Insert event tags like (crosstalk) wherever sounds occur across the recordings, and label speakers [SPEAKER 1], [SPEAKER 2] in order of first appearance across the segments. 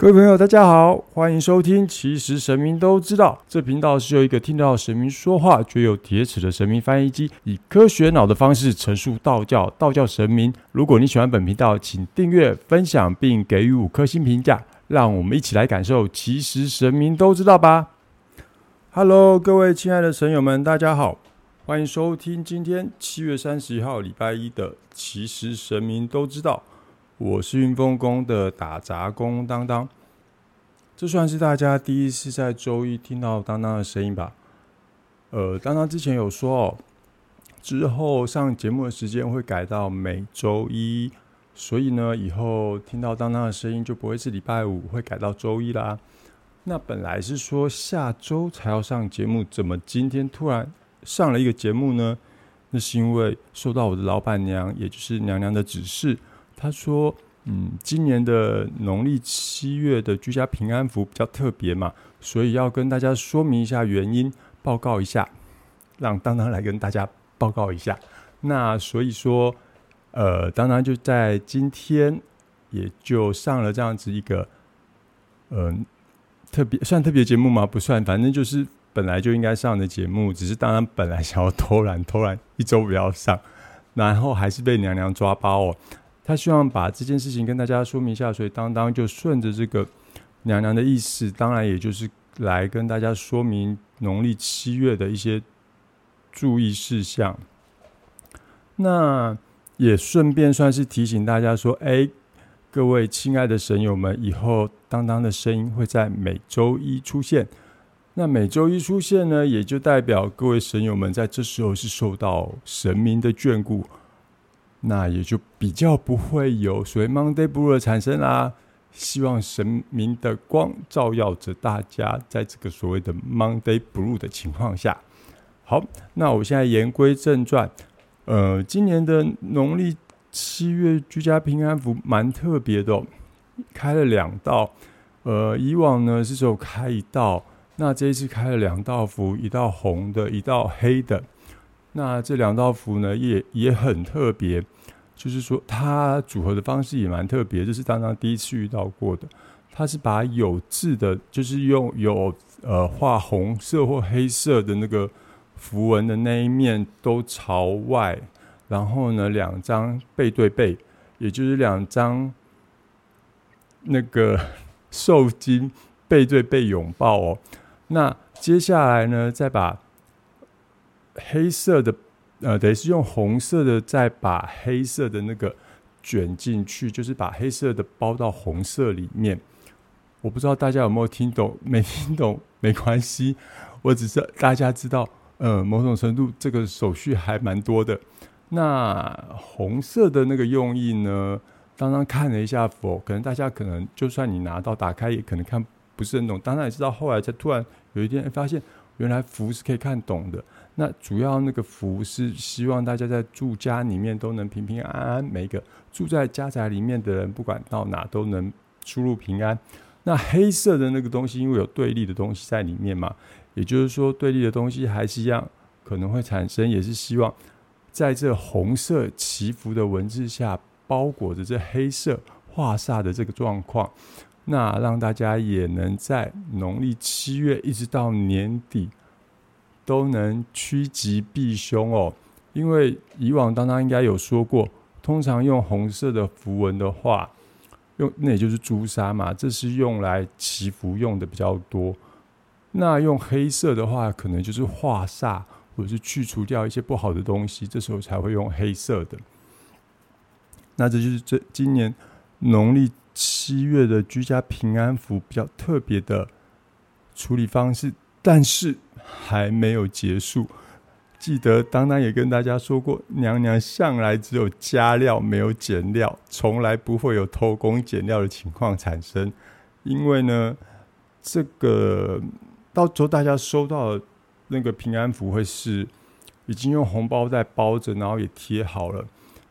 [SPEAKER 1] 各位朋友，大家好，欢迎收听。其实神明都知道，这频道是由一个听到神明说话却有铁齿的神明翻译机，以科学脑的方式陈述道教、道教神明。如果你喜欢本频道，请订阅、分享并给予五颗星评价，让我们一起来感受。其实神明都知道吧？Hello，各位亲爱的神友们，大家好，欢迎收听今天七月三十一号礼拜一的《其实神明都知道》。我是运丰宫的打杂工当当，这算是大家第一次在周一听到当当的声音吧？呃，当当之前有说哦，之后上节目的时间会改到每周一，所以呢，以后听到当当的声音就不会是礼拜五，会改到周一啦。那本来是说下周才要上节目，怎么今天突然上了一个节目呢？那是因为受到我的老板娘，也就是娘娘的指示。他说：“嗯，今年的农历七月的居家平安符比较特别嘛，所以要跟大家说明一下原因，报告一下，让当当来跟大家报告一下。那所以说，呃，当当就在今天也就上了这样子一个，嗯，特别算特别节目吗？不算，反正就是本来就应该上的节目，只是当然本来想要偷懒，偷懒一周不要上，然后还是被娘娘抓包哦。”他希望把这件事情跟大家说明一下，所以当当就顺着这个娘娘的意思，当然也就是来跟大家说明农历七月的一些注意事项。那也顺便算是提醒大家说：“哎，各位亲爱的神友们，以后当当的声音会在每周一出现。那每周一出现呢，也就代表各位神友们在这时候是受到神明的眷顾。”那也就比较不会有所谓 Monday Blue 的产生啦。希望神明的光照耀着大家，在这个所谓的 Monday Blue 的情况下。好，那我现在言归正传。呃，今年的农历七月居家平安符蛮特别的，开了两道。呃，以往呢是只有开一道，那这一次开了两道符，一道红的，一道黑的。那这两道符呢，也也很特别，就是说它组合的方式也蛮特别，这是当当第一次遇到过的。它是把有字的，就是用有呃画红色或黑色的那个符文的那一面都朝外，然后呢两张背对背，也就是两张那个 (laughs) 受精背对背拥抱哦。那接下来呢，再把。黑色的，呃，等于是用红色的，再把黑色的那个卷进去，就是把黑色的包到红色里面。我不知道大家有没有听懂，(laughs) 没听懂没关系，我只是大家知道，呃，某种程度这个手续还蛮多的。那红色的那个用意呢？刚刚看了一下佛，可能大家可能就算你拿到打开，也可能看不是很懂。当然也知道，后来才突然有一天发现，原来符是可以看懂的。那主要那个福是希望大家在住家里面都能平平安安，每个住在家宅里面的人，不管到哪都能出入平安。那黑色的那个东西，因为有对立的东西在里面嘛，也就是说对立的东西还是一样可能会产生，也是希望在这红色祈福的文字下包裹着这黑色化煞的这个状况，那让大家也能在农历七月一直到年底。都能趋吉避凶哦，因为以往当当应该有说过，通常用红色的符文的话，用那也就是朱砂嘛，这是用来祈福用的比较多。那用黑色的话，可能就是化煞或者是去除掉一些不好的东西，这时候才会用黑色的。那这就是这今年农历七月的居家平安符比较特别的处理方式，但是。还没有结束，记得当当也跟大家说过，娘娘向来只有加料没有减料，从来不会有偷工减料的情况产生。因为呢，这个到时候大家收到那个平安符会是已经用红包袋包着，然后也贴好了。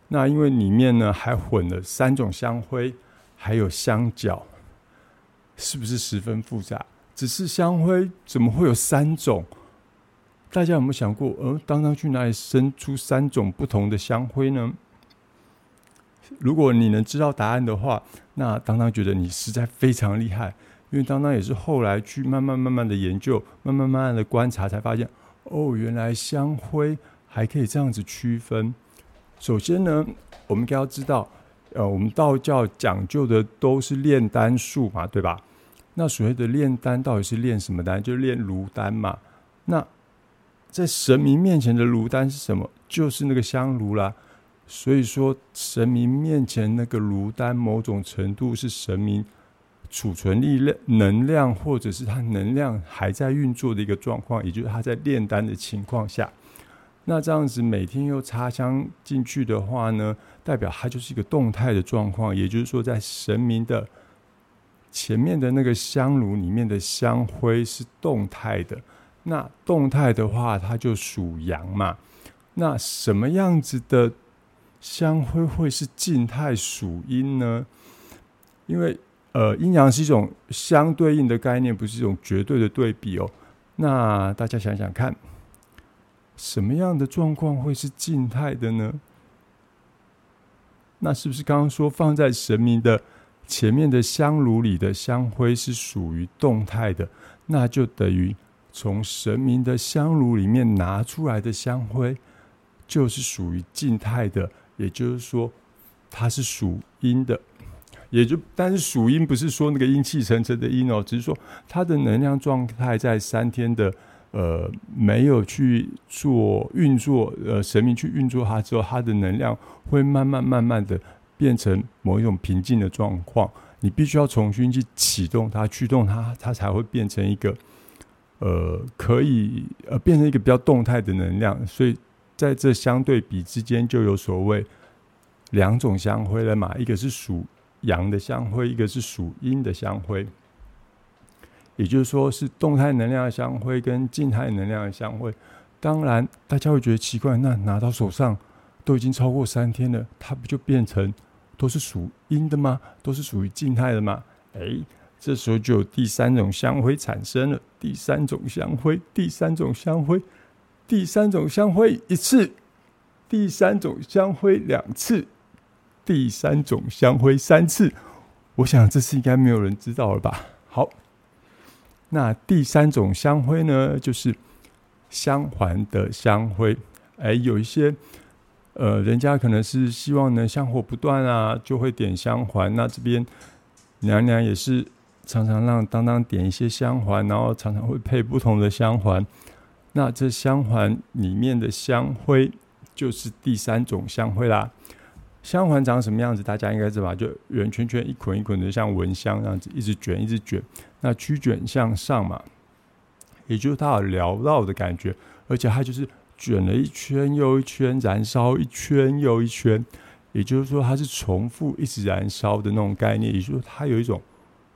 [SPEAKER 1] 那因为里面呢还混了三种香灰，还有香角，是不是十分复杂？只是香灰怎么会有三种？大家有没有想过，呃，当当去哪里生出三种不同的香灰呢？如果你能知道答案的话，那当当觉得你实在非常厉害，因为当当也是后来去慢慢慢慢的研究，慢慢慢慢的观察，才发现哦，原来香灰还可以这样子区分。首先呢，我们该要知道，呃，我们道教讲究的都是炼丹术嘛，对吧？那所谓的炼丹到底是炼什么丹？就炼炉丹嘛。那在神明面前的炉丹是什么？就是那个香炉啦。所以说，神明面前那个炉丹，某种程度是神明储存力量、能量，或者是他能量还在运作的一个状况，也就是他在炼丹的情况下。那这样子每天又插香进去的话呢，代表它就是一个动态的状况。也就是说，在神明的前面的那个香炉里面的香灰是动态的。那动态的话，它就属阳嘛。那什么样子的？香灰会是静态属阴呢？因为呃，阴阳是一种相对应的概念，不是一种绝对的对比哦。那大家想想看，什么样的状况会是静态的呢？那是不是刚刚说放在神明的前面的香炉里的香灰是属于动态的？那就等于从神明的香炉里面拿出来的香灰就是属于静态的。也就是说，它是属阴的，也就但是属阴不是说那个阴气沉沉的阴哦，只是说它的能量状态在三天的呃没有去做运作，呃神明去运作它之后，它的能量会慢慢慢慢的变成某一种平静的状况。你必须要重新去启动它，驱动它，它才会变成一个呃可以呃变成一个比较动态的能量，所以。在这相对比之间，就有所谓两种香灰了嘛？一个是属阳的香灰，一个是属阴的香灰。也就是说，是动态能量的香灰跟静态能量的香灰。当然，大家会觉得奇怪，那拿到手上都已经超过三天了，它不就变成都是属阴的吗？都是属于静态的吗？哎，这时候就有第三种香灰产生了。第三种香灰，第三种香灰。第三种香灰一次，第三种香灰两次，第三种香灰三次。我想这次应该没有人知道了吧？好，那第三种香灰呢，就是香环的香灰。哎，有一些呃，人家可能是希望能香火不断啊，就会点香环。那这边娘娘也是常常让当当点一些香环，然后常常会配不同的香环。那这香环里面的香灰就是第三种香灰啦。香环长什么样子？大家应该知道吧，就圆圈圈、一捆一捆的，像蚊香这样子，一直卷，一直卷。那曲卷向上嘛，也就是它有缭绕的感觉，而且它就是卷了一圈又一圈，燃烧一圈又一圈。也就是说，它是重复一直燃烧的那种概念，也就是说，它有一种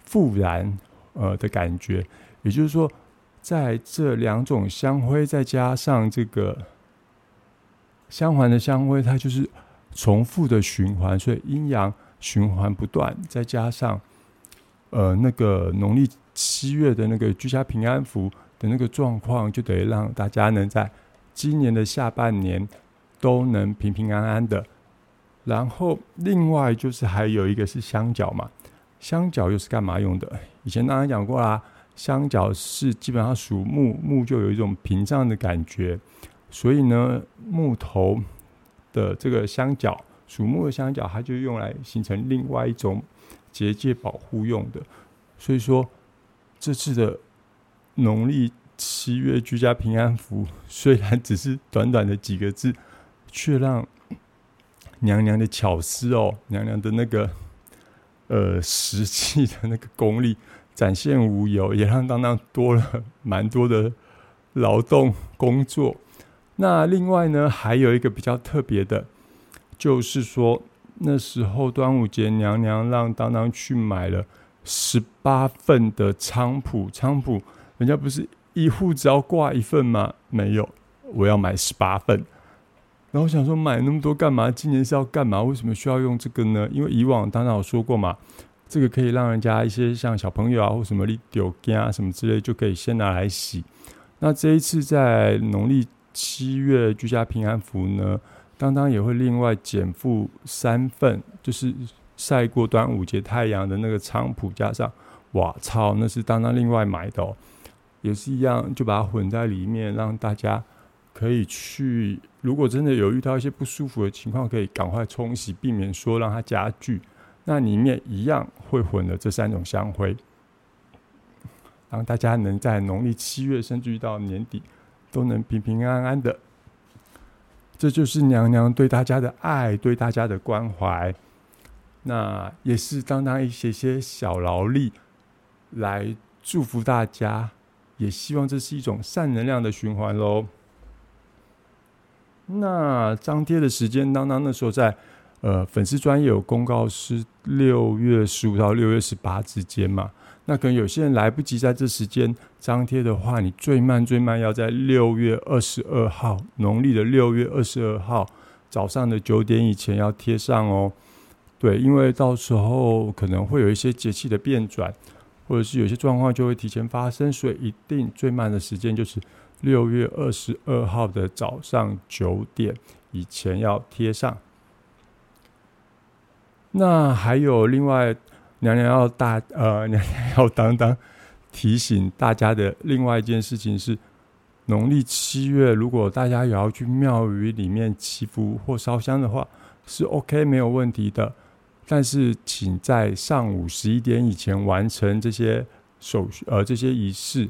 [SPEAKER 1] 复燃呃的感觉。也就是说。在这两种香灰，再加上这个香环的香灰，它就是重复的循环，所以阴阳循环不断。再加上呃那个农历七月的那个居家平安符的那个状况，就等于让大家能在今年的下半年都能平平安安的。然后另外就是还有一个是香角嘛，香角又是干嘛用的？以前刚刚讲过啦。香角是基本上属木，木就有一种屏障的感觉，所以呢，木头的这个香角，属木的香角，它就用来形成另外一种结界保护用的。所以说，这次的农历七月居家平安符，虽然只是短短的几个字，却让娘娘的巧思哦，娘娘的那个呃实际的那个功力。展现无忧，也让当当多了蛮多的劳动工作。那另外呢，还有一个比较特别的，就是说那时候端午节，娘娘让当当去买了十八份的菖蒲。菖蒲人家不是一户只要挂一份吗？没有，我要买十八份。然后想说买那么多干嘛？今年是要干嘛？为什么需要用这个呢？因为以往当然有说过嘛。这个可以让人家一些像小朋友啊，或什么丢羹啊什么之类，就可以先拿来洗。那这一次在农历七月居家平安符呢，当当也会另外减负三份，就是晒过端午节太阳的那个菖蒲加上，哇操，那是当当另外买的哦，也是一样，就把它混在里面，让大家可以去。如果真的有遇到一些不舒服的情况，可以赶快冲洗，避免说让它加剧。那里面一样会混了这三种香灰，让大家能在农历七月甚至于到年底都能平平安安的。这就是娘娘对大家的爱，对大家的关怀。那也是当当一些些小劳力来祝福大家，也希望这是一种善能量的循环喽。那张贴的时间，当当那时候在。呃，粉丝专业有公告是六月十五到六月十八之间嘛？那可能有些人来不及在这时间张贴的话，你最慢最慢要在六月二十二号，农历的六月二十二号早上的九点以前要贴上哦。对，因为到时候可能会有一些节气的变转，或者是有些状况就会提前发生，所以一定最慢的时间就是六月二十二号的早上九点以前要贴上。那还有另外，娘娘要大呃，娘娘要当当提醒大家的另外一件事情是，农历七月，如果大家也要去庙宇里面祈福或烧香的话，是 OK 没有问题的。但是请在上午十一点以前完成这些手续呃这些仪式，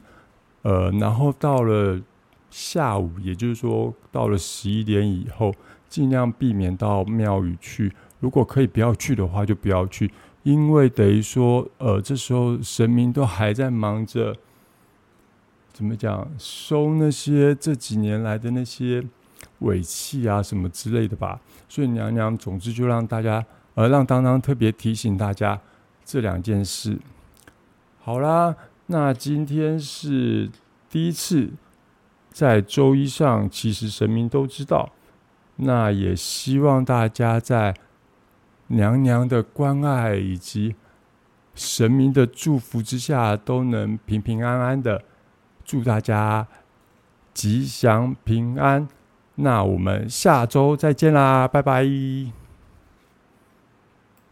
[SPEAKER 1] 呃，然后到了下午，也就是说到了十一点以后，尽量避免到庙宇去。如果可以不要去的话，就不要去，因为等于说，呃，这时候神明都还在忙着，怎么讲，收那些这几年来的那些尾气啊什么之类的吧。所以娘娘，总之就让大家，而，让当当特别提醒大家这两件事。好啦，那今天是第一次在周一上，其实神明都知道，那也希望大家在。娘娘的关爱以及神明的祝福之下，都能平平安安的。祝大家吉祥平安。那我们下周再见啦，拜拜。